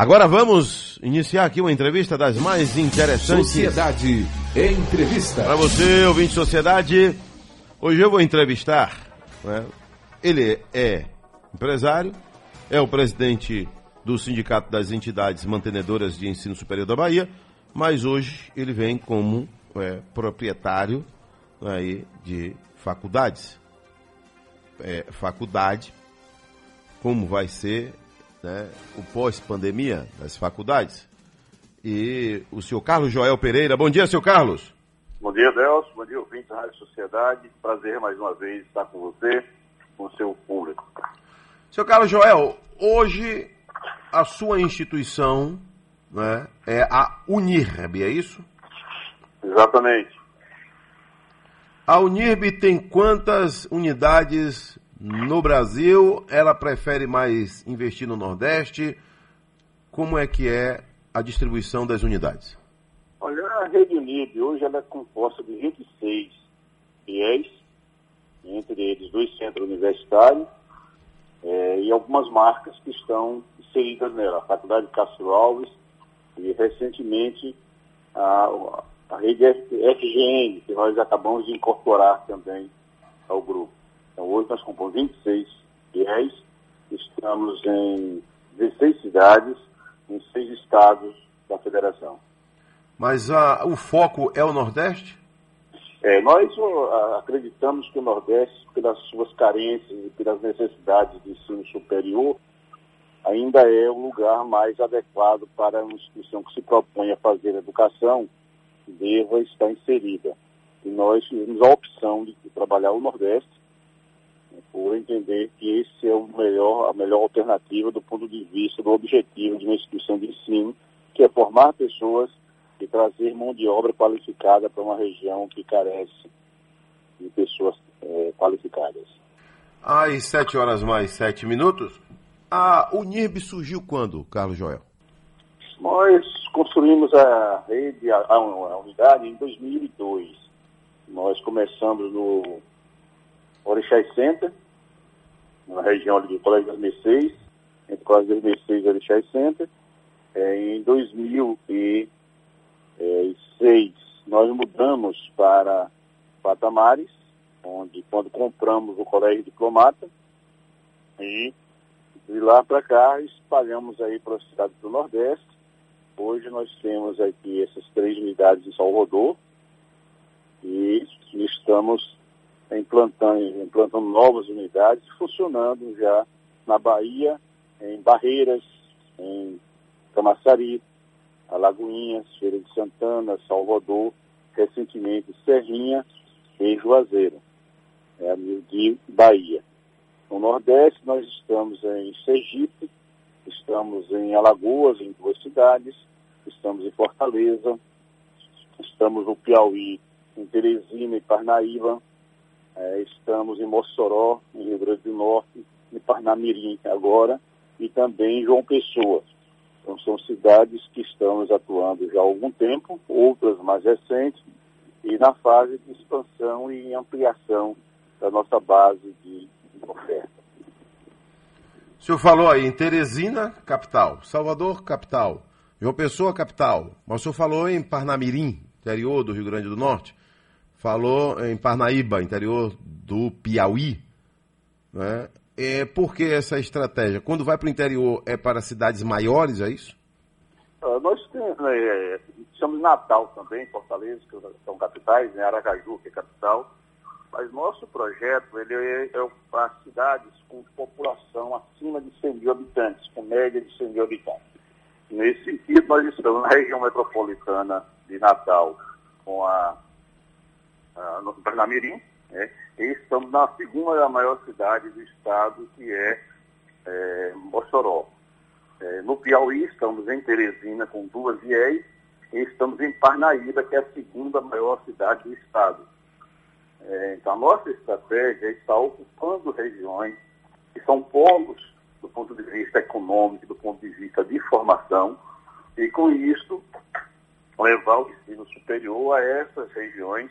Agora vamos iniciar aqui uma entrevista das mais interessantes. Sociedade Entrevista. Para você, ouvinte de Sociedade, hoje eu vou entrevistar. Né? Ele é empresário, é o presidente do Sindicato das Entidades Mantenedoras de Ensino Superior da Bahia, mas hoje ele vem como é, proprietário aí, de faculdades. É, faculdade, como vai ser né, o pós-pandemia das faculdades. E o senhor Carlos Joel Pereira. Bom dia, senhor Carlos. Bom dia, Delcio. Bom dia, ouvinte da Rádio Sociedade. Prazer mais uma vez estar com você, com o seu público. Senhor Carlos Joel, hoje a sua instituição né, é a Unirb, é isso? Exatamente. A Unirb tem quantas unidades no Brasil? Ela prefere mais investir no Nordeste? Como é que é a distribuição das unidades? Olha, a Rede Unib hoje ela é composta de 26 fiéis, entre eles dois centros universitários é, e algumas marcas que estão inseridas nela. A Faculdade Castro Alves e recentemente a, a rede FGN, que nós acabamos de incorporar também ao grupo. Então hoje nós compomos 26 fiéis, estamos em 16 cidades, em seis estados da federação. Mas a, o foco é o Nordeste? É, nós uh, acreditamos que o Nordeste, pelas suas carências e pelas necessidades de ensino superior, ainda é o lugar mais adequado para uma instituição que se propõe a fazer educação, deva estar inserida. E nós tivemos a opção de, de trabalhar o Nordeste, por entender que esse é o melhor, a melhor alternativa do ponto de vista do objetivo de uma instituição de ensino, que é formar pessoas e trazer mão de obra qualificada para uma região que carece de pessoas é, qualificadas. Às sete horas mais sete minutos, a Unirb surgiu quando, Carlos Joel? Nós construímos a rede, a, a unidade em 2002. Nós começamos no Orixás Center, na região ali do Colégio das Mercês, entre o Colégio das Mercês e Orixás Center. É, em 2006, nós mudamos para Patamares, onde quando compramos o Colégio Diplomata, e de lá para cá espalhamos aí para as cidades do Nordeste. Hoje nós temos aqui essas três unidades em Salvador e estamos implantando, implantando novas unidades, funcionando já na Bahia, em Barreiras, em Camaçari, Alagoinhas, Feira de Santana, Salvador, recentemente Serrinha e Juazeiro, é, de Bahia. No Nordeste, nós estamos em Sergipe, estamos em Alagoas, em duas cidades, estamos em Fortaleza, estamos no Piauí, em Teresina e Parnaíba, é, estamos em Mossoró, em Rio Grande do Norte, em Parnamirim agora, e também em João Pessoa. Então são cidades que estamos atuando já há algum tempo, outras mais recentes, e na fase de expansão e ampliação da nossa base de oferta. O senhor falou aí em Teresina, capital, Salvador, capital, João Pessoa, capital, mas o senhor falou em Parnamirim, interior do Rio Grande do Norte falou em Parnaíba, interior do Piauí. Né? É, por que essa estratégia? Quando vai para o interior, é para cidades maiores, é isso? Uh, nós temos, né, é, chamamos Natal também, Fortaleza, que são capitais, né, Aracaju, que é capital. Mas nosso projeto ele é, é para cidades com população acima de 100 mil habitantes, com média de 100 mil habitantes. Nesse sentido, nós estamos na região metropolitana de Natal, com a no Parnamirim, né? e estamos na segunda maior cidade do estado, que é, é Mossoró. É, no Piauí, estamos em Teresina, com duas IEs, e estamos em Parnaíba, que é a segunda maior cidade do estado. É, então, a nossa estratégia é está ocupando regiões que são polos do ponto de vista econômico, do ponto de vista de formação, e com isso levar o ensino superior a essas regiões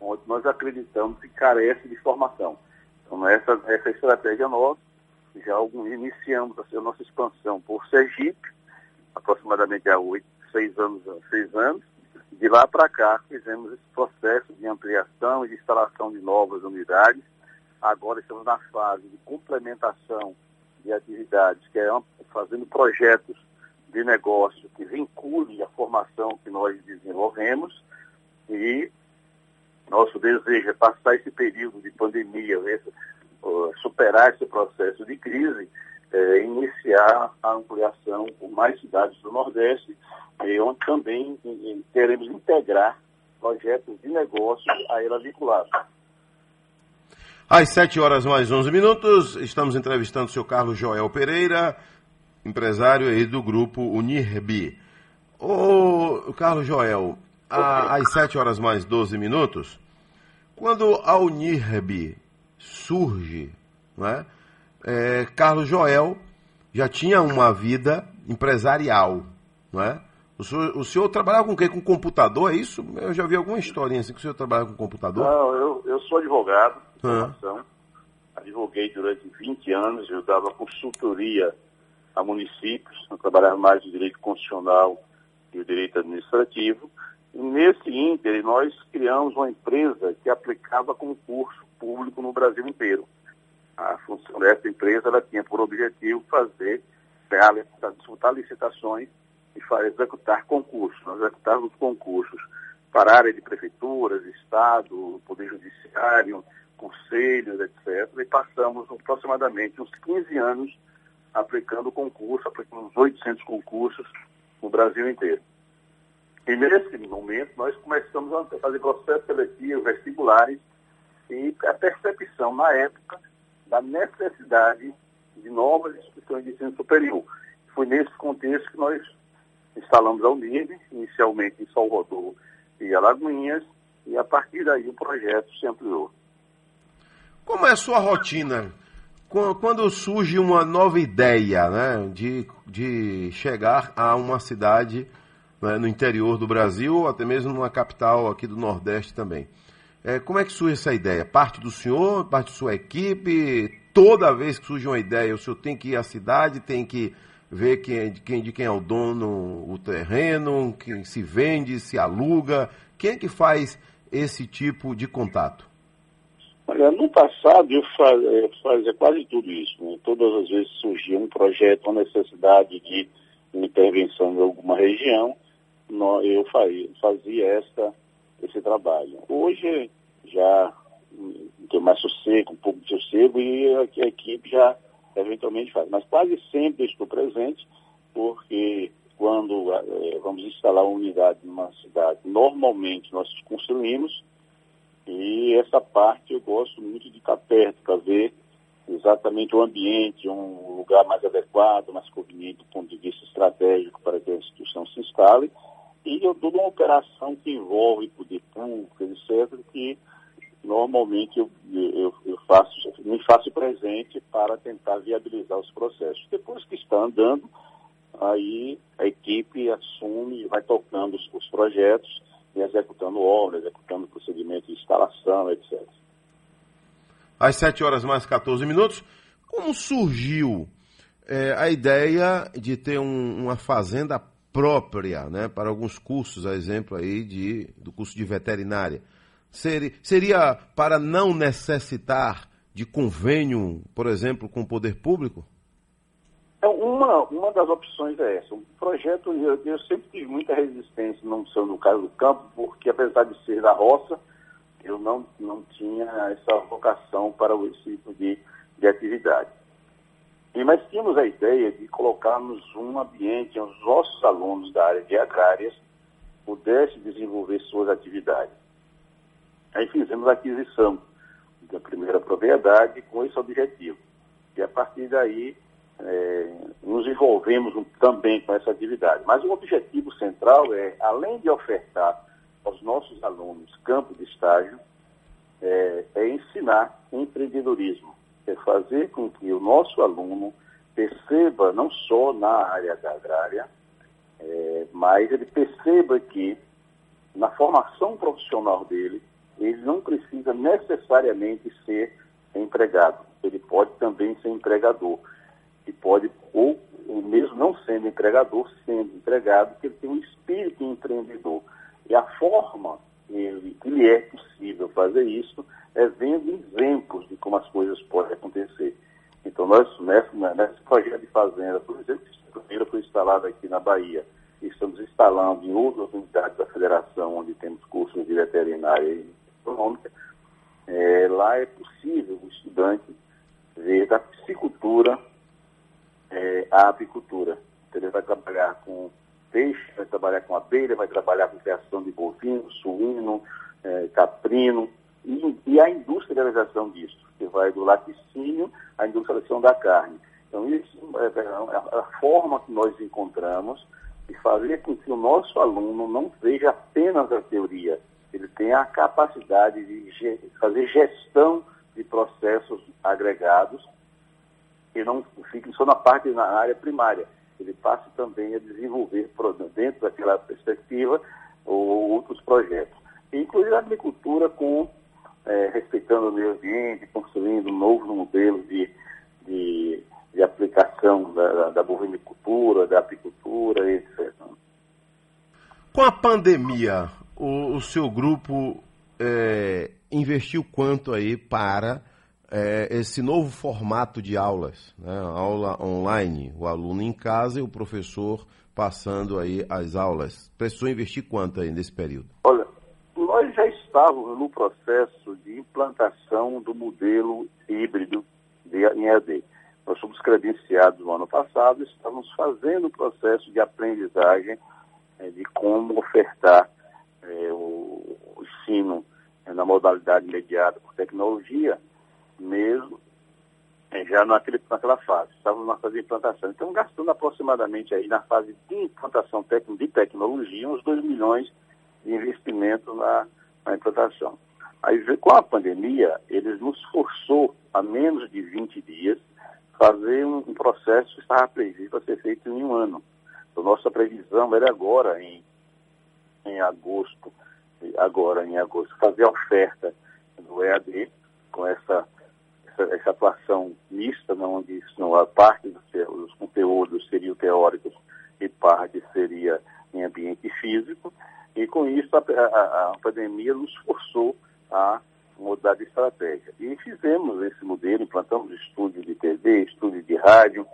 onde nós acreditamos que carece de formação. Então, essa, essa estratégia nossa, já algum, iniciamos a nossa expansão por Sergipe aproximadamente há oito, seis anos, seis anos. De lá para cá, fizemos esse processo de ampliação e de instalação de novas unidades. Agora estamos na fase de complementação de atividades, que é fazendo projetos de negócio que vincule a formação que nós desenvolvemos e nosso desejo é passar esse período de pandemia, superar esse processo de crise, é, iniciar a ampliação por mais cidades do Nordeste, e onde também queremos integrar projetos de negócio a ela vinculado. Às 7 horas mais 11 minutos, estamos entrevistando o senhor Carlos Joel Pereira, empresário aí do grupo Unirbi. Ô, Carlos Joel, às 7 horas mais 12 minutos, quando a Unirbi surge, não é? Carlos Joel já tinha uma vida empresarial, não é? O senhor, o senhor trabalhava com o quê? Com computador, é isso? Eu já vi alguma historinha assim que o senhor trabalhava com computador. Não, eu, eu sou advogado. Advoguei durante 20 anos, eu dava consultoria a municípios, eu trabalhava mais no direito constitucional e o direito administrativo. Nesse ínter, nós criamos uma empresa que aplicava concurso público no Brasil inteiro. A função dessa empresa ela tinha por objetivo fazer, disputar licitações e executar concursos. Nós executávamos concursos para a área de prefeituras, Estado, Poder Judiciário, conselhos, etc. E passamos aproximadamente uns 15 anos aplicando concurso, aplicando uns 800 concursos no Brasil inteiro. E nesse momento nós começamos a fazer processos seletivos, vestibulares, e a percepção na época da necessidade de novas instituições de ensino superior. Foi nesse contexto que nós instalamos a Unirb, inicialmente em Salvador e Alagoinhas, e a partir daí o projeto se ampliou. Como é a sua rotina quando surge uma nova ideia né, de, de chegar a uma cidade né, no interior do Brasil, ou até mesmo numa capital aqui do Nordeste também? É, como é que surge essa ideia? Parte do senhor, parte da sua equipe? Toda vez que surge uma ideia, o senhor tem que ir à cidade, tem que ver quem, de, quem, de quem é o dono, o terreno, quem se vende, se aluga. Quem é que faz esse tipo de contato? Olha, no passado eu fazia, fazia quase tudo isso. Né? Todas as vezes surgia um projeto, uma necessidade de intervenção em alguma região, eu fazia essa, esse trabalho. Hoje já tem mais sossego, um pouco de sossego e a, a equipe já eventualmente faz. Mas quase sempre estou presente, porque quando é, vamos instalar uma unidade numa cidade, normalmente nós construímos e essa parte eu gosto muito de estar perto para ver exatamente o ambiente, um lugar mais adequado, mais conveniente do ponto de vista estratégico para que a instituição se instale. Eu toda uma operação que envolve poder público, etc., que normalmente eu, eu, eu, faço, me faço presente para tentar viabilizar os processos. Depois que está andando, aí a equipe assume e vai tocando os, os projetos e executando obras, executando procedimentos de instalação, etc. Às 7 horas mais 14 minutos, como surgiu é, a ideia de ter um, uma fazenda própria né, para alguns cursos, a exemplo aí de, do curso de veterinária? Seria, seria para não necessitar de convênio, por exemplo, com o poder público? É, uma, uma das opções é essa. O projeto, eu, eu sempre tive muita resistência, não sou no caso do campo, porque apesar de ser da roça, eu não, não tinha essa vocação para esse tipo de, de atividade. E, mas tínhamos a ideia de colocarmos um ambiente onde os nossos alunos da área de agrárias pudessem desenvolver suas atividades. Aí fizemos a aquisição da primeira propriedade com esse objetivo. E a partir daí é, nos envolvemos também com essa atividade. Mas o objetivo central é, além de ofertar aos nossos alunos campo de estágio, é, é ensinar empreendedorismo, é fazer com que o nosso aluno perceba, não só na área agrária, é, mas ele perceba que na formação profissional dele, ele não precisa necessariamente ser empregado, ele pode também ser empregador, que pode ou mesmo não sendo entregador, sendo empregado, que ele tem um espírito empreendedor. E a forma ele, que lhe é possível fazer isso é vendo exemplos de como as coisas podem acontecer. Então, nós, nesse, nesse projeto de fazenda, por exemplo, que primeiro foi instalado aqui na Bahia, estamos instalando em outras unidades da federação, onde temos cursos de veterinária e econômica, é, lá é possível o estudante ver da piscicultura é, à apicultura. Então, ele vai trabalhar com peixe, vai trabalhar com abelha, vai trabalhar com criação de bovino, suíno, é, caprino, e, e, a industrialização disso, que vai do laticínio à industrialização da carne. Então, isso é, é, é a forma que nós encontramos de fazer com que o nosso aluno não veja apenas a teoria, ele tenha a capacidade de fazer gestão de processos agregados e não fique só na parte, na área primária. Ele passe também a desenvolver, dentro daquela perspectiva, outros projetos. Inclusive a agricultura com, é, respeitando o meio ambiente, construindo novos modelos de, de, de aplicação da, da bovinicultura, da apicultura, etc. Com a pandemia, o, o seu grupo é, investiu quanto aí para é, esse novo formato de aulas, né? aula online, o aluno em casa e o professor passando aí as aulas. Precisou investir quanto aí nesse período? Olha, nós já estávamos no processo de implantação do modelo híbrido de, em EAD. Nós fomos credenciados no ano passado, estamos fazendo o processo de aprendizagem é, de como ofertar é, o, o ensino é, na modalidade mediada por tecnologia, mesmo é, já naquele, naquela fase. Estávamos na fase de implantação. Então, gastando aproximadamente aí na fase de implantação de tecnologia, uns 2 milhões de investimento na, na implantação. Aí, com a pandemia, eles nos forçou a menos de 20 dias fazer um, um processo que estava previsto a ser feito em um ano. Então, nossa previsão era agora, em em agosto, agora em agosto, fazer a oferta do EAD com essa, essa, essa atuação mista, né, onde não, a parte dos, dos conteúdos seriam teóricos e parte seria em ambiente físico. E com isso a, a, a pandemia nos forçou a mudar de estratégia. E fizemos esse modelo, implantamos estúdio de TV, estúdio de rádio,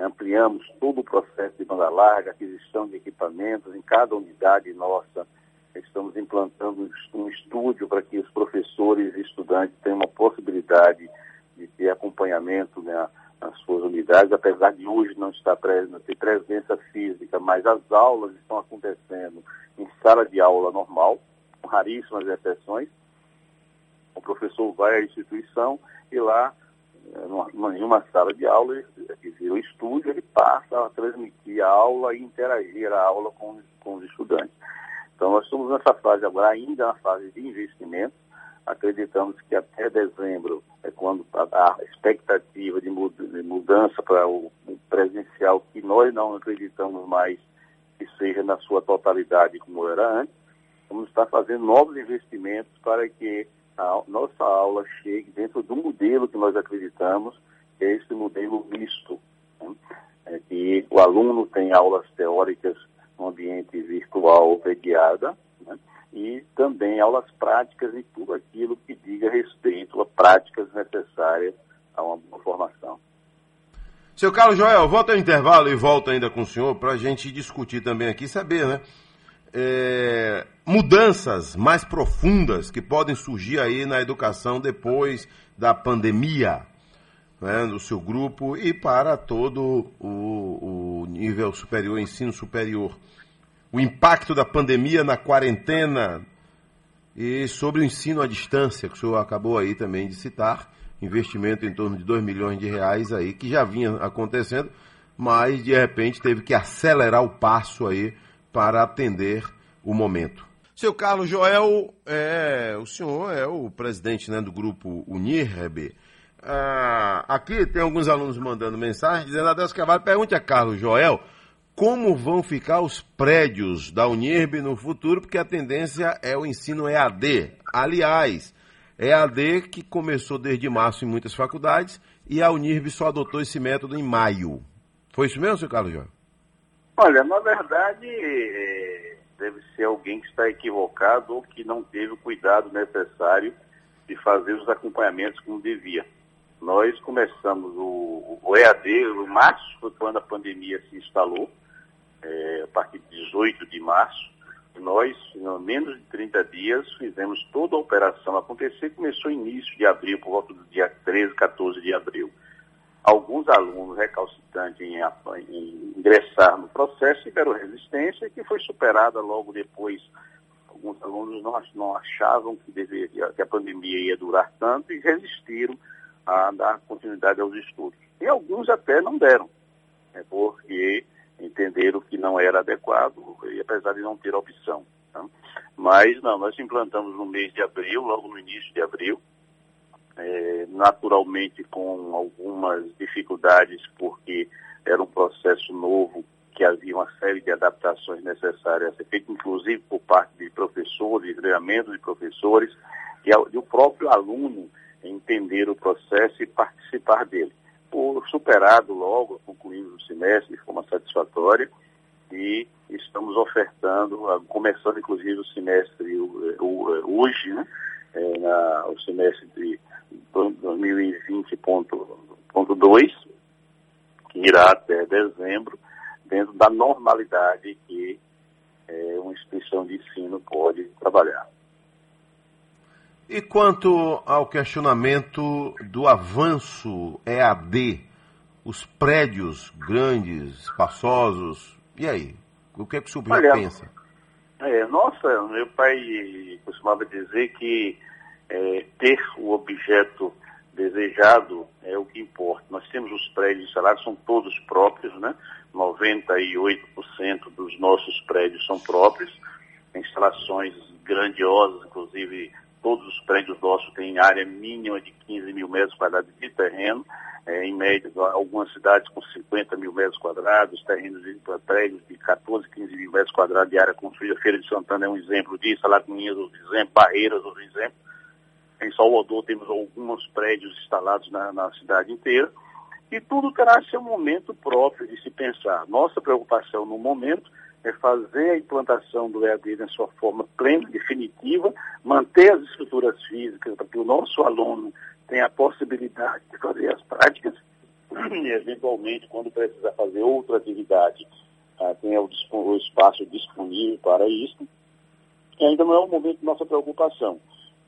ampliamos todo o processo de banda larga, aquisição de equipamentos em cada unidade nossa. Estamos implantando um estúdio para que os professores e estudantes tenham uma possibilidade de ter acompanhamento né, nas suas unidades, apesar de hoje não estar presente, ter presença física, mas as aulas estão acontecendo em sala de aula normal, com raríssimas exceções. O professor vai à instituição e lá numa, em uma sala de aula, que o estúdio, ele passa a transmitir a aula e interagir a aula com, com os estudantes. Então, nós estamos nessa fase agora, ainda na fase de investimento. Acreditamos que até dezembro é quando a, expectativa de, mudança para o presencial, que nós não acreditamos mais que seja na sua totalidade como era antes, vamos estar fazendo novos investimentos para que a nossa aula chegue dentro do modelo que nós acreditamos, que é esse modelo misto, né? é que o aluno tem aulas teóricas no ambiente virtual mediada, né? e também aulas práticas e tudo aquilo que diga respeito a práticas necessárias a uma boa formação. Seu Carlos Joel, volta ao intervalo e volta ainda com o senhor para a gente discutir também aqui, saber, né? É, mudanças mais profundas que podem surgir aí na educação depois da pandemia, né, no seu grupo e para todo o, o nível superior, ensino superior. O impacto da pandemia na quarentena e sobre o ensino à distância, que o senhor acabou aí também de citar, investimento em torno de 2 milhões de reais aí, que já vinha acontecendo, mas de repente teve que acelerar o passo aí para atender o momento. Seu Carlos Joel, é, o senhor é o presidente né, do grupo Unirb. Ah, aqui tem alguns alunos mandando mensagem dizendo: Adeus Carvalho, pergunte a Carlos Joel como vão ficar os prédios da Unirb no futuro, porque a tendência é o ensino EAD. Aliás, EAD que começou desde março em muitas faculdades e a Unirb só adotou esse método em maio. Foi isso mesmo, seu Carlos Jorge? Olha, na verdade, é, deve ser alguém que está equivocado ou que não teve o cuidado necessário de fazer os acompanhamentos como devia. Nós começamos o, o EAD, o março foi quando a pandemia se instalou, é, a partir de 18 de março. Nós, em menos de 30 dias, fizemos toda a operação acontecer. Começou início de abril, por volta do dia 13, 14 de abril. Alguns alunos recalcitrantes em, em ingressar no processo tiveram resistência, que foi superada logo depois. Alguns alunos não, não achavam que, deveria, que a pandemia ia durar tanto e resistiram a dar continuidade aos estudos. E alguns até não deram, né, porque entenderam que não era adequado, e apesar de não ter opção. Tá? Mas não, nós implantamos no mês de abril, logo no início de abril, é, naturalmente com algumas dificuldades, porque era um processo novo que havia uma série de adaptações necessárias a ser feito, inclusive por parte de professores, treinamento de professores, e, e o próprio aluno entender o processo e participar dele. Por superado logo, concluímos o semestre de forma satisfatória e estamos ofertando, começando inclusive o semestre hoje, né, é, na, o semestre de 2020.2, que irá até dezembro, dentro da normalidade que é, uma instituição de ensino pode trabalhar. E quanto ao questionamento do avanço EAD, os prédios grandes, espaçosos, e aí? O que, é que o senhor Olha, pensa? É, nossa, meu pai costumava dizer que é, ter o objeto desejado é o que importa. Nós temos os prédios instalados, são todos próprios, né? 98% dos nossos prédios são próprios, instalações grandiosas, inclusive todos os prédios nossos têm área mínima de 15 mil metros quadrados de terreno, é, em média, algumas cidades com 50 mil metros quadrados, terrenos de prédios de 14, 15 mil metros quadrados de área construída. Feira de Santana é um exemplo disso, Alagoinhas outro exemplo, Barreiras outro exemplo. Em Salvador temos alguns prédios instalados na, na cidade inteira. E tudo terá seu momento próprio de se pensar. Nossa preocupação no momento é fazer a implantação do EAD na sua forma plena, definitiva, manter as estruturas físicas para que o nosso aluno tenha a possibilidade de fazer as práticas e, eventualmente, quando precisar fazer outra atividade, uh, tenha o, o, espaço disponível para isso. E ainda não é o momento de nossa preocupação.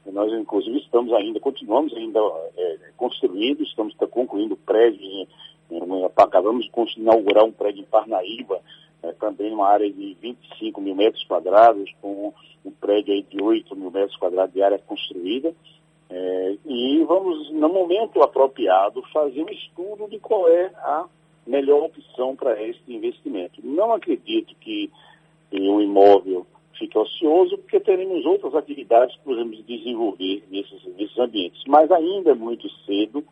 Nós, inclusive, estamos ainda, continuamos ainda é, construindo, estamos concluindo prédios, acabamos de inaugurar um prédio em Parnaíba, é, também uma área de 25 mil metros quadrados, com um prédio aí de 8 mil metros quadrados de área construída. É, e vamos, no momento apropriado, fazer um estudo de qual é a melhor opção para este investimento. Não acredito que um imóvel fique ocioso, porque teremos outras atividades que podemos desenvolver nesses, nesses ambientes. Mas ainda é muito cedo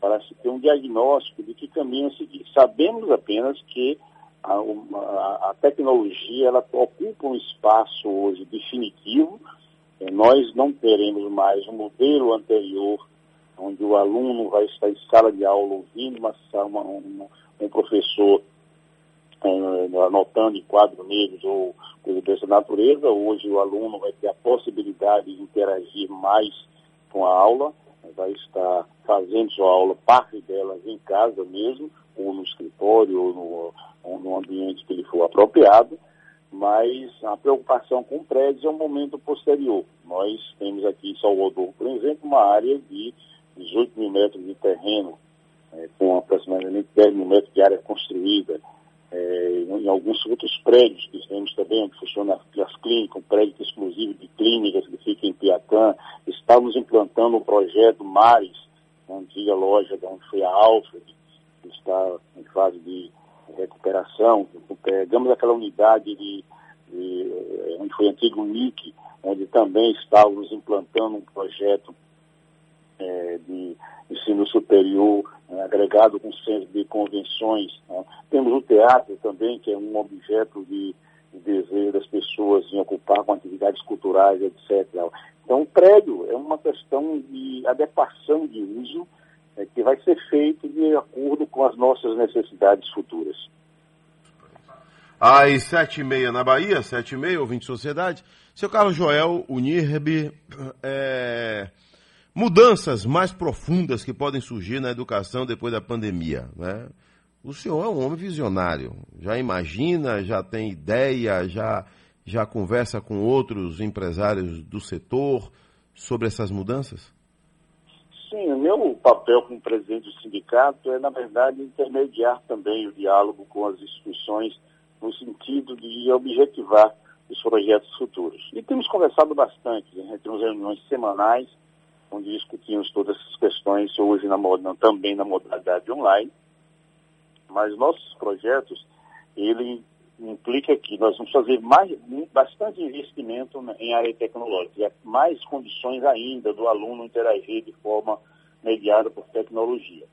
para se ter um diagnóstico de que caminho seguir. Sabemos apenas que a, a tecnologia ela ocupa um espaço hoje definitivo. É, nós não teremos mais um modelo anterior, onde o aluno vai estar em sala de aula ouvindo uma, uma, uma um professor é, anotando em quadros negros ou dessa natureza. Hoje o aluno vai ter a possibilidade de interagir mais com a aula, vai estar fazendo sua aula, parte delas em casa mesmo, ou no escritório, ou no, ou no ambiente que ele for apropriado, mas a preocupação com prédios é um momento posterior. Nós temos aqui em Salvador, por exemplo, uma área de 18 mil metros de terreno, é, com aproximadamente 10 mil metros de área construída. É, em alguns outros prédios que temos também, onde funcionam as clínicas, um prédio exclusivo de clínicas que fica em Piatã. Estávamos implantando um projeto Mares, uma antiga loja onde foi a Alfred, que está em fase de recuperação, pegamos aquela unidade de, de, eh, onde foi antigo NIC, onde também estávamos implantando um projeto é, de ensino superior né, agregado com centro de convenções. Né. Temos o teatro também, que é um objeto de, de desejo das pessoas em ocupar com atividades culturais, etc. Então, o prédio é uma questão de adequação de uso é, que vai ser feito de acordo com as nossas necessidades futuras. Às sete e meia na Bahia, sete e meia, ouvinte Sociedade. Seu Carlos Joel, Unirb, é, mudanças mais profundas que podem surgir na educação depois da pandemia, né? O senhor é um homem visionário, já imagina, já tem ideia, já, já conversa com outros empresários do setor sobre essas mudanças? Sim, o meu papel como presidente do sindicato é, na verdade, intermediar também o diálogo com as instituições no sentido de objetivar os projetos futuros. E temos conversado bastante, né? temos reuniões semanais, onde discutimos todas essas questões, hoje na, também na modalidade online. Mas nossos projetos, ele implica que nós vamos fazer mais, bastante investimento em área tecnológica, mais condições ainda do aluno interagir de forma mediada por tecnologia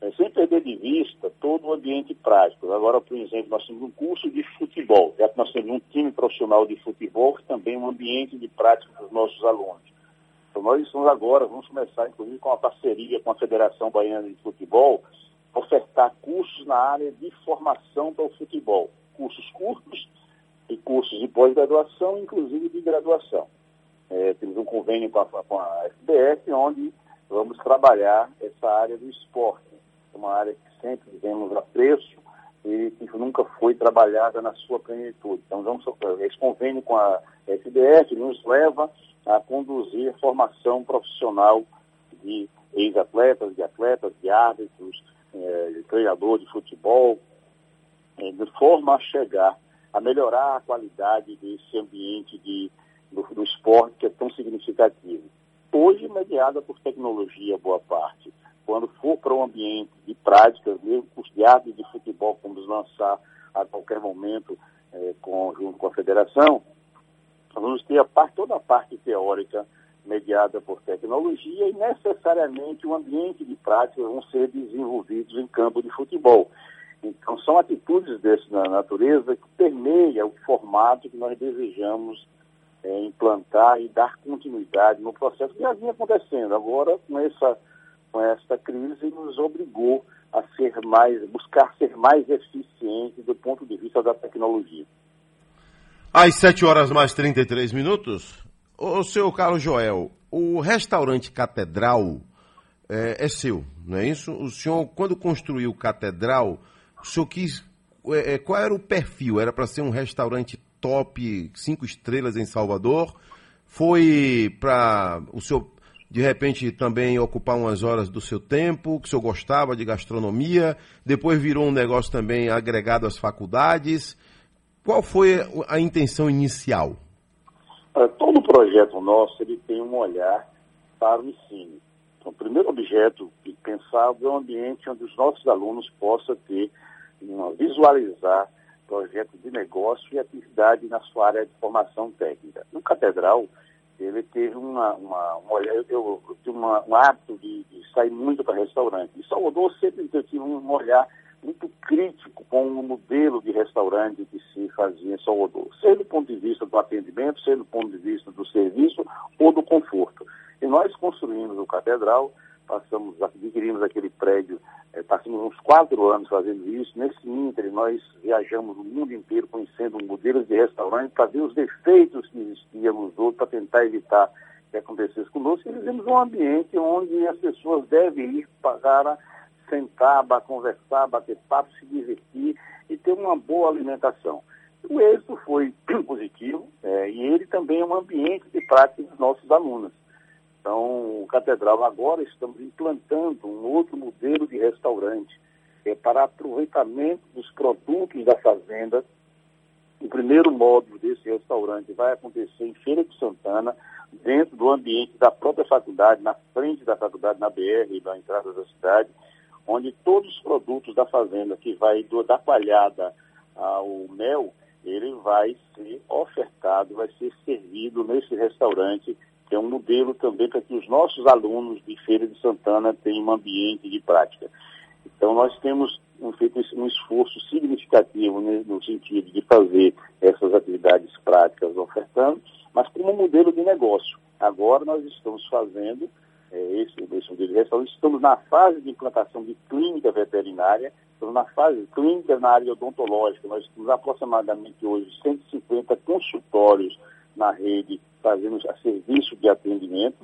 é, sem perder de vista todo o ambiente prático. Agora, por exemplo, nós temos um curso de futebol, já que nós temos um time profissional de futebol, que também é um ambiente de prática para os nossos alunos. Então, nós estamos agora, vamos começar, inclusive, com uma parceria com a Federação Baiana de Futebol, ofertar cursos na área de formação para o futebol. Cursos curtos e cursos de pós-graduação, inclusive de graduação. É, temos um convênio com a, com a FBF, onde vamos trabalhar essa área do esporte uma área que sempre vemos apreço e que nunca foi trabalhada na sua plenitude. Então, vamos, esse convênio com a SBF nos leva a conduzir formação profissional de ex-atletas, de atletas, de árbitros, eh, de treinador de futebol, eh, de forma a chegar a melhorar a qualidade desse ambiente de, do, do esporte que é tão significativo. Hoje, mediada por tecnologia, boa parte quando for para um ambiente de práticas, mesmo curso de futebol, vamos lançar a qualquer momento é, com, junto com a federação, vamos ter a parte, toda a parte teórica mediada por tecnologia e necessariamente o um ambiente de práticas vão ser desenvolvidos em campo de futebol. Então, são atitudes dessa natureza que permeia o formato que nós desejamos é, implantar e dar continuidade no processo que já vinha acontecendo. Agora, com essa com esta crise nos obrigou a ser mais, buscar ser mais eficiente do ponto de vista da tecnologia. Às 7 horas mais 33 minutos, o seu Carlos Joel, o restaurante Catedral é, é, seu, não é isso? O senhor, quando construiu Catedral, o senhor quis. É, é qual era o perfil? Era para ser um restaurante top, cinco estrelas em Salvador? Foi para. O senhor de repente também ocupar umas horas do seu tempo, que o senhor gostava de gastronomia, depois virou um negócio também agregado às faculdades. Qual foi a intenção inicial? Todo projeto nosso ele tem um olhar para o ensino. Então, o primeiro objeto que pensava é um ambiente onde os nossos alunos possam ter, visualizar projetos de negócio e atividade na sua área de formação técnica. No Catedral, ele teve uma, uma, uma eu, eu, eu um hábito de, de sair muito para restaurante. E Salvador sempre teve um olhar muito crítico com o modelo de restaurante que se fazia em Salvador, seja do ponto de vista do atendimento, seja do ponto de vista do serviço ou do conforto. E nós construímos o Catedral, passamos, adquirimos aquele prédio é, passamos uns quatro anos fazendo isso. Nesse ínter, nós viajamos o mundo inteiro conhecendo modelos de restaurante para ver os defeitos que existiam nos outros, para tentar evitar que acontecesse conosco. E vivemos um ambiente onde as pessoas devem ir para sentar, conversar, bater papo, se divertir e ter uma boa alimentação. O êxito foi positivo é, e ele também é um ambiente de prática dos nossos alunos. Então, o Catedral agora estamos implantando um outro modelo de restaurante é, para aproveitamento dos produtos da fazenda. O primeiro módulo desse restaurante vai acontecer em Feira de Santana, dentro do ambiente da própria faculdade, na frente da faculdade, na BR, na entrada da cidade, onde todos os produtos da fazenda, que vai do, da palhada ao mel, ele vai ser ofertado, vai ser servido nesse restaurante que é um modelo também para que os nossos alunos de Feira de Santana tenham um ambiente de prática. Então, nós temos feito um esforço significativo né, no sentido de fazer essas atividades práticas ofertando, mas como modelo de negócio. Agora nós estamos fazendo é, esse, esse modelo de restaurante. Estamos na fase de implantação de clínica veterinária, estamos na fase clínica na área odontológica. Nós temos aproximadamente hoje 150 consultórios na rede fazendo serviço de atendimento.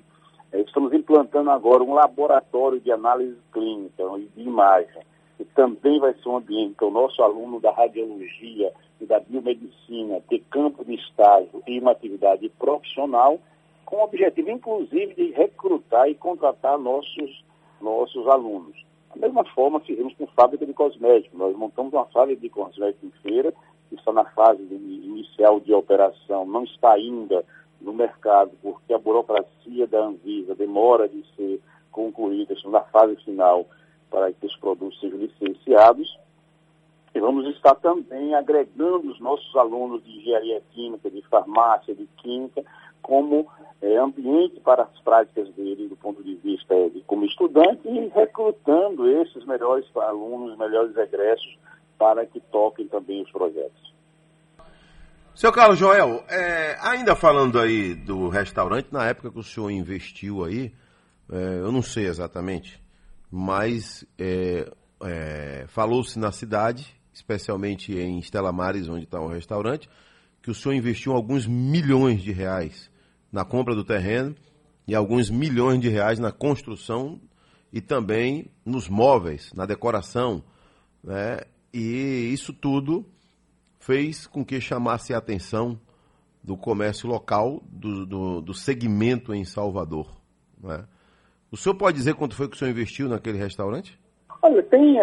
É, estamos implantando agora um laboratório de análise clínica e de imagem, que também vai ser um ambiente que o nosso aluno da radiologia e da biomedicina ter campo de estágio e uma atividade profissional com o objetivo, inclusive, de recrutar e contratar nossos, nossos alunos. Da mesma forma, fizemos com fábrica de cosméticos. Nós montamos uma fábrica de cosméticos em feira, que está na fase de, inicial de operação, não está ainda no mercado, porque a burocracia da Anvisa demora de ser concluída, estamos na fase final para que os produtos sejam licenciados. E vamos estar também agregando os nossos alunos de engenharia química, de farmácia, de química, como é, ambiente para as práticas dele do ponto de vista é, de, como estudante e recrutando esses melhores alunos, melhores egressos para que toquem também os projetos. Seu Carlos Joel, é, ainda falando aí do restaurante, na época que o senhor investiu aí, é, eu não sei exatamente, mas é, é falou-se na cidade, especialmente em Estela Mares, onde está o restaurante, que o senhor investiu alguns milhões de reais na compra do terreno e alguns milhões de reais na construção e também nos móveis, na decoração. Né? E isso tudo fez com que chamasse a atenção do comércio local, do, do, do segmento em Salvador. Né? O senhor pode dizer quanto foi que o senhor investiu naquele restaurante? Olha, tem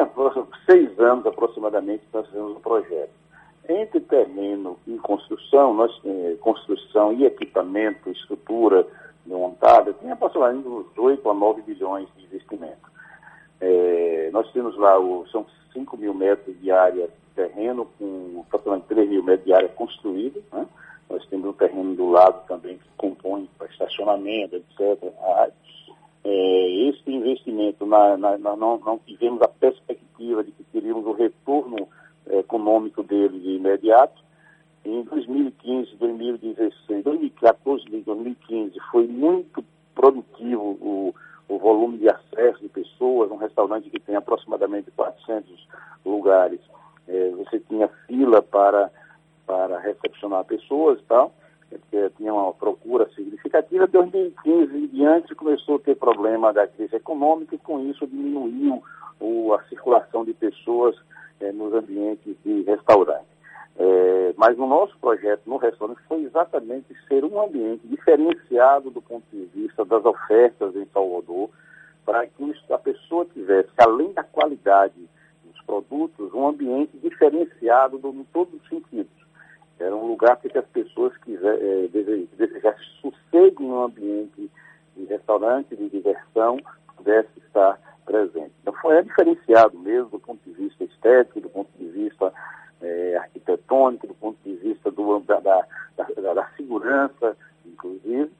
seis anos aproximadamente que nós fizemos o projeto. Entre terreno e construção, nós, eh, construção e equipamento, estrutura montada, tem aproximadamente uns 8 a 9 bilhões de investimento. É, nós temos lá, o, são 5 mil metros de área terreno, com aproximadamente 3 mil metros de área construída. Né? Nós temos um terreno do lado também que compõe para estacionamento, etc. É, esse investimento, na, na, na, não, não tivemos a perspectiva de que teríamos o retorno econômico dele de imediato. Em 2015, 2016, 2014 e 2015 foi muito produtivo o, o volume de acesso de pessoas, um restaurante que tem aproximadamente 400 lugares. É, você tinha fila para, para recepcionar pessoas e tal, é, tinha uma procura significativa. De 2015 em diante começou a ter problema da crise econômica e com isso diminuiu o, a circulação de pessoas ambientes de restaurante. É, mas o nosso projeto no restaurante foi exatamente ser um ambiente diferenciado do ponto de vista das ofertas em Salvador, para que a pessoa tivesse, além da qualidade dos produtos, um ambiente diferenciado do, em todos os sentidos. Era um lugar para que as pessoas é, desejassem sossego no ambiente de restaurante, de diversão, pudesse estar presente. Então foi diferenciado mesmo do ponto de vista estético, vista é, arquitetônico, do ponto de vista do, da, da, da, da, segurança, inclusive.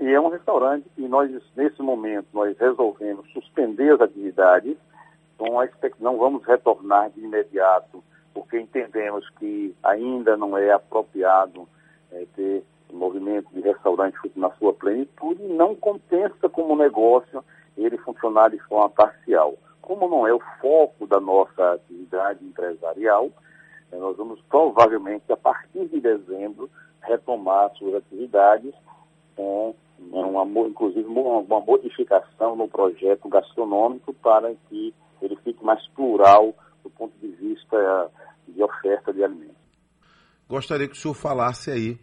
E é um restaurante que nós, nesse momento, nós resolvemos suspender as atividades, a não vamos retornar de imediato, porque entendemos que ainda não é apropriado é, ter movimento de restaurante na sua plenitude e não compensa como negócio ele funcionar de forma parcial. Como não é o foco da nossa atividade empresarial, eh, nós vamos provavelmente, a partir de dezembro, retomar suas atividades com uma, inclusive uma modificação no projeto gastronômico para que ele fique mais plural do ponto de vista eh, de oferta de alimentos. Gostaria que o senhor falasse aí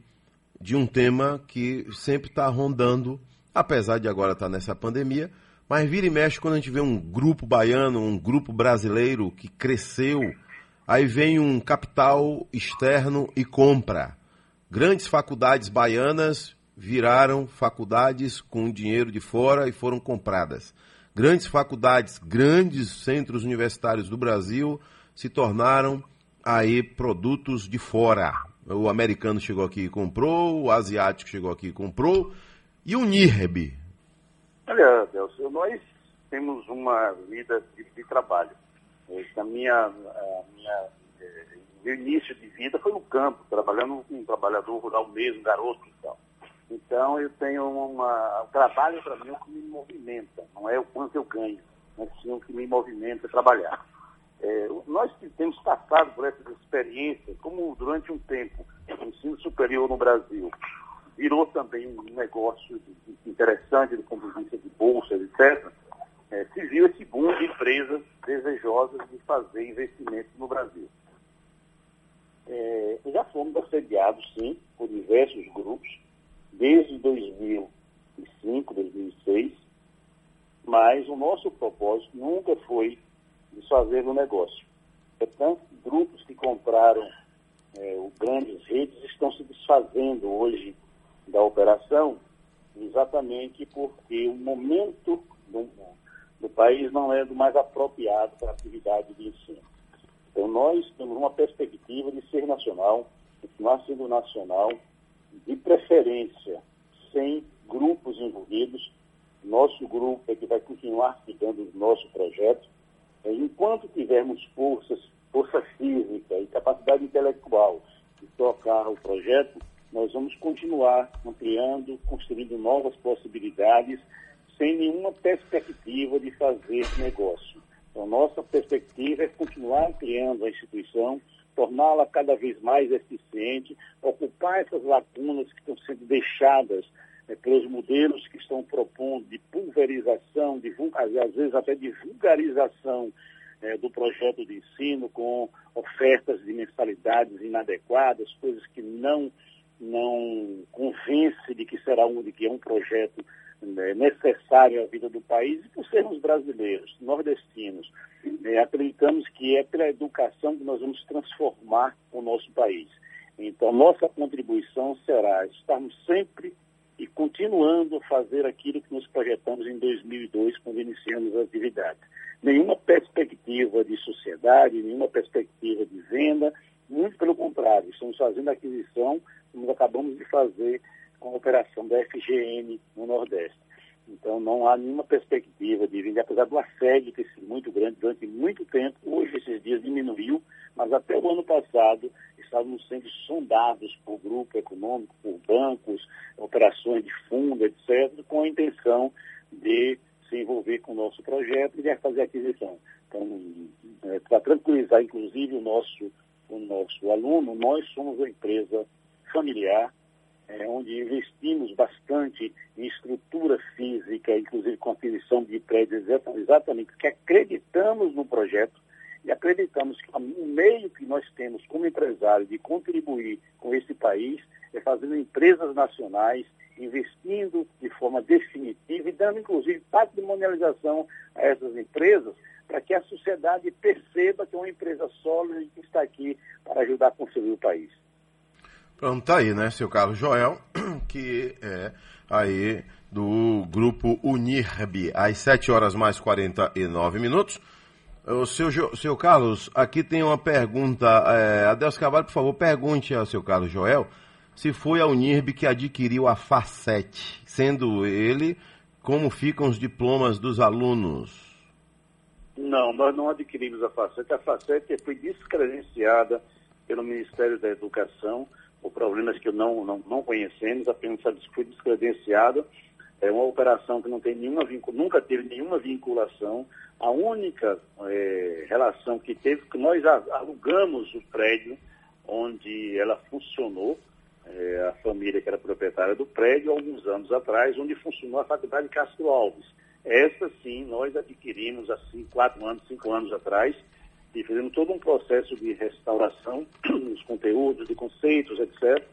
de um tema que sempre está rondando, apesar de agora estar nessa pandemia, mas vira e mexe quando a gente vê um grupo baiano, um grupo brasileiro que cresceu, aí vem um capital externo e compra. Grandes faculdades baianas viraram faculdades com dinheiro de fora e foram compradas. Grandes faculdades, grandes centros universitários do Brasil se tornaram aí produtos de fora. O americano chegou aqui e comprou, o asiático chegou aqui e comprou, e o NIRB, Olha, Delcio, nós temos uma vida de, de trabalho. A minha, a minha, meu início de vida foi no campo, trabalhando com um trabalhador rural mesmo, garoto e tal. Então eu tenho uma. O trabalho para mim é o que me movimenta, não é o quanto eu ganho, mas sim o que me movimenta trabalhar. É, nós temos passado por essas experiências, como durante um tempo ensino superior no Brasil virou também um negócio interessante do ponto de vista de bolsa, etc., é, se viu esse boom de empresas desejosas de fazer investimentos no Brasil. É, já fomos assediados, sim, por diversos grupos, desde 2005, 2006, mas o nosso propósito nunca foi desfazer o negócio. Portanto, grupos que compraram é, grandes redes estão se desfazendo hoje da operação, exatamente porque o momento do, do país não é do mais apropriado para a atividade de ensino. Então, nós temos uma perspectiva de ser nacional, continuar sendo nacional, de preferência, sem grupos envolvidos. Nosso grupo é que vai continuar cuidando do nosso projeto. Enquanto tivermos forças, força física e capacidade intelectual de tocar o projeto, nós vamos continuar ampliando, construindo novas possibilidades, sem nenhuma perspectiva de fazer negócio. Então, nossa perspectiva é continuar ampliando a instituição, torná-la cada vez mais eficiente, ocupar essas lacunas que estão sendo deixadas é, pelos modelos que estão propondo de pulverização, de, às vezes até de vulgarização é, do projeto de ensino, com ofertas de mensalidades inadequadas, coisas que não não convence de que será um, de que é um projeto né, necessário à vida do país, e por sermos brasileiros, nordestinos, né, acreditamos que é pela educação que nós vamos transformar o nosso país. Então, nossa contribuição será estarmos sempre e continuando a fazer aquilo que nos projetamos em 2002, quando iniciamos as atividades. Nenhuma perspectiva de sociedade, nenhuma perspectiva de venda, muito pelo contrário, estamos fazendo aquisição, como acabamos de fazer com a operação da FGN no Nordeste. Então não há nenhuma perspectiva de vender, apesar do assédio ter sido muito grande durante muito tempo, hoje esses dias diminuiu, mas até o ano passado estávamos sendo sondados por grupo econômico, por bancos, operações de fundo, etc., com a intenção de se envolver com o nosso projeto e de fazer aquisição. Então, é, para tranquilizar, inclusive, o nosso o nosso aluno, nós somos uma empresa familiar, é, onde investimos bastante em estrutura física, inclusive com aquisição de prédios, exatamente porque acreditamos no projeto e acreditamos que o meio que nós temos como empresário de contribuir com esse país é fazendo empresas nacionais, investindo de forma definitiva e dando, inclusive, patrimonialização a essas empresas para que a sociedade perceba que é uma empresa sólida e que está aqui para ajudar a construir o país. Pronto, tá aí, né, seu Carlos Joel, que é aí do grupo Unirb, às 7 horas mais 49 minutos. O seu, seu Carlos, aqui tem uma pergunta. É, Adeus Cavalho, por favor, pergunte ao seu Carlos Joel se foi a Unirb que adquiriu a FACET, sendo ele como ficam os diplomas dos alunos. Não, nós não adquirimos a FACET. A FACET foi descredenciada pelo Ministério da Educação por problemas que não, não, não conhecemos, apenas foi descredenciada. É uma operação que não tem nenhuma nunca teve nenhuma vinculação. A única é, relação que teve, que nós alugamos o prédio onde ela funcionou, é, a família que era proprietária do prédio, alguns anos atrás, onde funcionou a Faculdade Castro Alves. Essa sim, nós adquirimos assim quatro anos, cinco anos atrás, e fizemos todo um processo de restauração dos conteúdos, de conceitos, etc.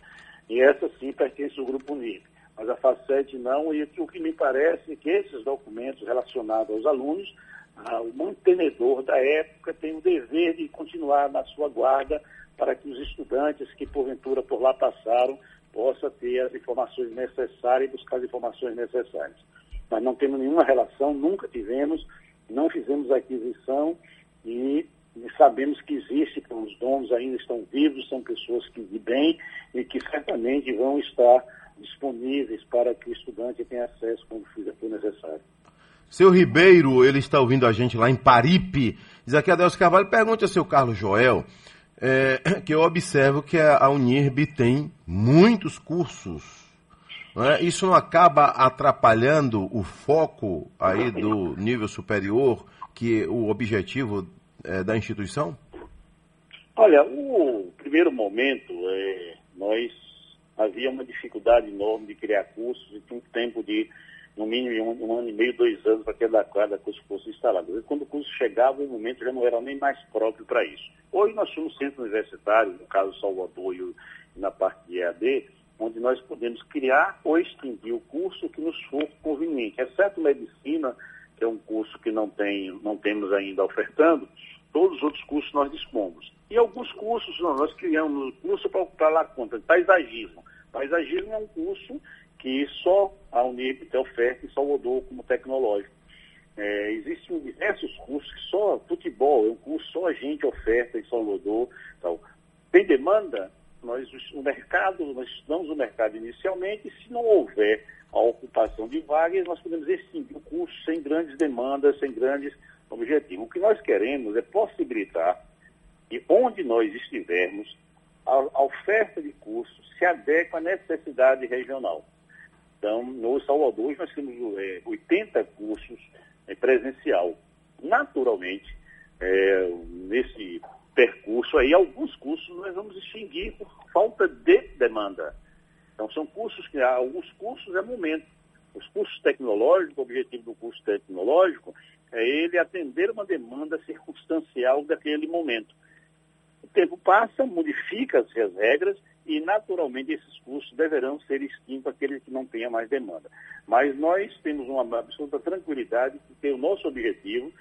E essa sim pertence ao Grupo UNIP. Mas a FACET não, e o que me parece é que esses documentos relacionados aos alunos, ah, o mantenedor da época tem o dever de continuar na sua guarda para que os estudantes que porventura por lá passaram possam ter as informações necessárias e buscar as informações necessárias mas não temos nenhuma relação, nunca tivemos, não fizemos aquisição e, sabemos que existe, que os donos ainda estão vivos, são pessoas que de bem e que certamente vão estar disponíveis para que o estudante tenha acesso quando for necessário. Seu Ribeiro, ele está ouvindo a gente lá em Paripe. Diz aqui Adelso Carvalho, pergunte a seu Carlos Joel, é, que eu observo que a Unirb tem muitos cursos É? Isso não acaba atrapalhando o foco aí do nível superior, que é o objetivo é, da instituição? Olha, o primeiro momento, é, nós havia uma dificuldade enorme de criar cursos e tinha um tempo de, no mínimo, um, um ano e meio, dois anos para cada, cada curso fosse instalado. E quando o curso chegava, o momento já não era nem mais próprio para isso. Hoje nós somos centro universitário, no caso Salvador e na parte de EAD, onde nós podemos criar ou extinguir o curso que nos for conveniente, exceto medicina, que é um curso que não, tem, não temos ainda ofertando, todos os outros cursos nós dispomos. E alguns cursos, nós criamos curso para lá conta, paisagismo. Paisagismo é um curso que só a Unip tem oferta em Salvador como tecnológico. É, existem diversos cursos que só futebol, é um curso só a gente oferta em Salvador. Tal. Tem demanda? Nós, o mercado, nós estudamos o mercado inicialmente, e se não houver a ocupação de vagas, nós podemos extinguir o curso sem grandes demandas, sem grandes objetivos. O que nós queremos é possibilitar que onde nós estivermos, a, oferta de cursos se adeque à necessidade regional. Então, no Salvador, nós temos é, 80 cursos é, presencial. Naturalmente, é, nesse percurso aí, alguns cursos nós vamos extinguir por falta de demanda. Então, são cursos que, alguns cursos é momento. Os cursos tecnológicos, o objetivo do curso tecnológico é ele atender uma demanda circunstancial daquele momento. O tempo passa, modifica-se as regras e, naturalmente, esses cursos deverão ser extintos aqueles que não tenham mais demanda. Mas nós temos uma absoluta tranquilidade que o nosso objetivo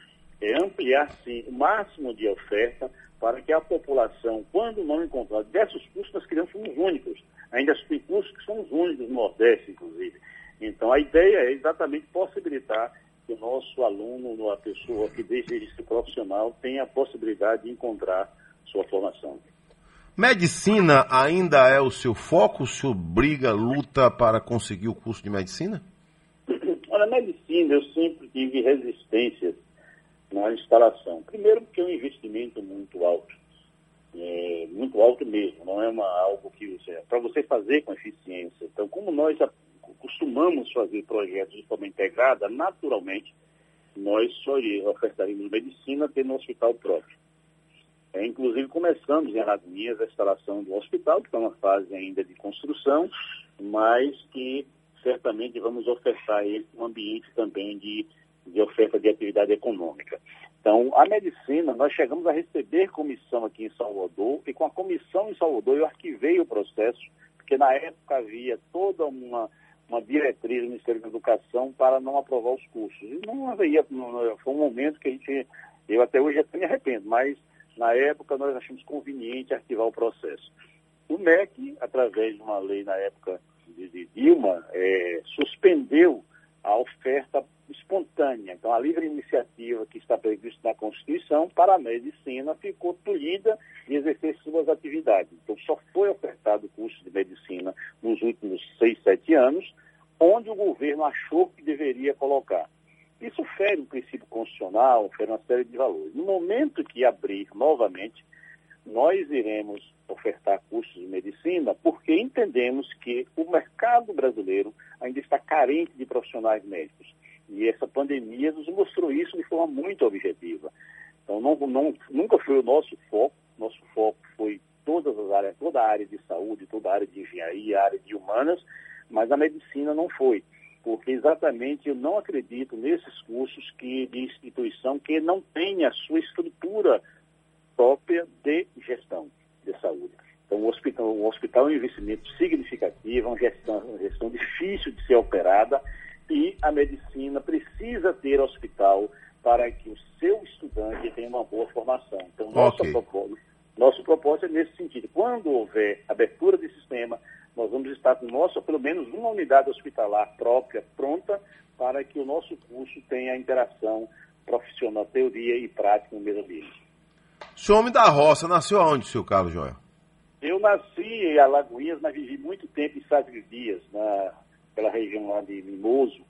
é ampliar, sim, o máximo de oferta para que a população, quando não encontrar diversos cursos, nós criamos somos únicos. Ainda tem cursos que são os únicos no Nordeste, inclusive. Então, a ideia é exatamente possibilitar que o nosso aluno, a pessoa que deseja ser profissional, tenha a possibilidade de encontrar sua formação. Medicina ainda é o seu foco? O senhor briga, luta para conseguir o curso de medicina? Olha, medicina eu sempre tive resistências na instalação. Primeiro porque é um investimento muito alto. É, muito alto mesmo, não é uma, algo que você, para você fazer com eficiência. Então, como nós costumamos fazer projetos de forma integrada, naturalmente, nós só ofertaríamos medicina tendo um hospital próprio. É, inclusive, começamos em Alagoinhas a instalação do hospital, que está uma fase ainda de construção, mas que certamente vamos ofertar ele um ambiente também de, de oferta de atividade econômica. Então, a medicina, nós chegamos a receber comissão aqui em Salvador, e com a comissão em Salvador eu arquivei o processo, porque na época havia toda uma, uma diretriz do Ministério da Educação para não aprovar os cursos. E não havia, foi um momento que a gente, eu até hoje até me arrependo, mas na época, nós achamos conveniente arquivar o processo. O MEC, através de uma lei na época de, de Dilma, é, suspendeu a oferta espontânea. Então, a livre iniciativa que está prevista na Constituição para a medicina ficou tolhida de exercer suas atividades. Então, só foi ofertado o curso de medicina nos últimos seis, sete anos, onde o governo achou que deveria colocar. Isso fere um princípio constitucional, fere uma série de valores. No momento que abrir novamente, nós iremos ofertar cursos de medicina porque entendemos que o mercado brasileiro ainda está carente de profissionais médicos. E essa pandemia nos mostrou isso de forma muito objetiva. Então, não, não, nunca foi o nosso foco. Nosso foco foi todas as áreas, toda a área de saúde, toda a área de engenharia, área de humanas, mas a medicina não foi porque exatamente eu não acredito nesses cursos que, de instituição que não tem a sua estrutura própria de gestão de saúde. Então, o hospital, o hospital é um investimento significativo, é uma gestão, uma gestão difícil de ser operada e a medicina precisa ter hospital para que o seu estudante tenha uma boa formação. Então, nosso, okay. propósito, nosso propósito é nesse sentido. Quando houver abertura de sistema, nós vamos estar com nosso, pelo menos uma unidade hospitalar própria pronta para que o nosso curso tenha interação profissional, teoria e prática no mesmo ambiente. O senhor homem da roça, nasceu aonde, seu Carlos Joel? Eu nasci em Alagoinhas, mas vivi muito tempo em Sagres Dias, naquela região lá de Mimoso,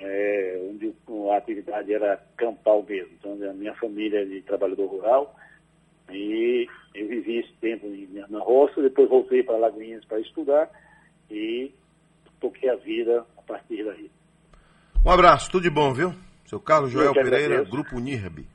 é, onde a atividade era campal mesmo. Então, a minha família é de trabalhador rural, e eu vivi esse tempo na roça, depois voltei para Lagoinhas para estudar e toquei a vida a partir daí. Um abraço, tudo de bom, viu? Seu Carlos Joel Pereira, Grupo NIRB.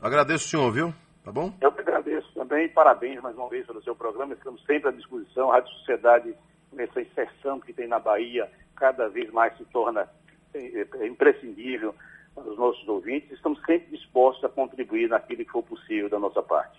Agradeço o senhor, viu? Tá bom? Eu que agradeço também, parabéns mais uma vez pelo seu programa, estamos sempre à disposição, Rádio Sociedade, essa inserção que tem na Bahia, cada vez mais se torna é, é imprescindível aos nossos ouvintes, estamos sempre dispostos a contribuir naquilo que for possível da nossa parte.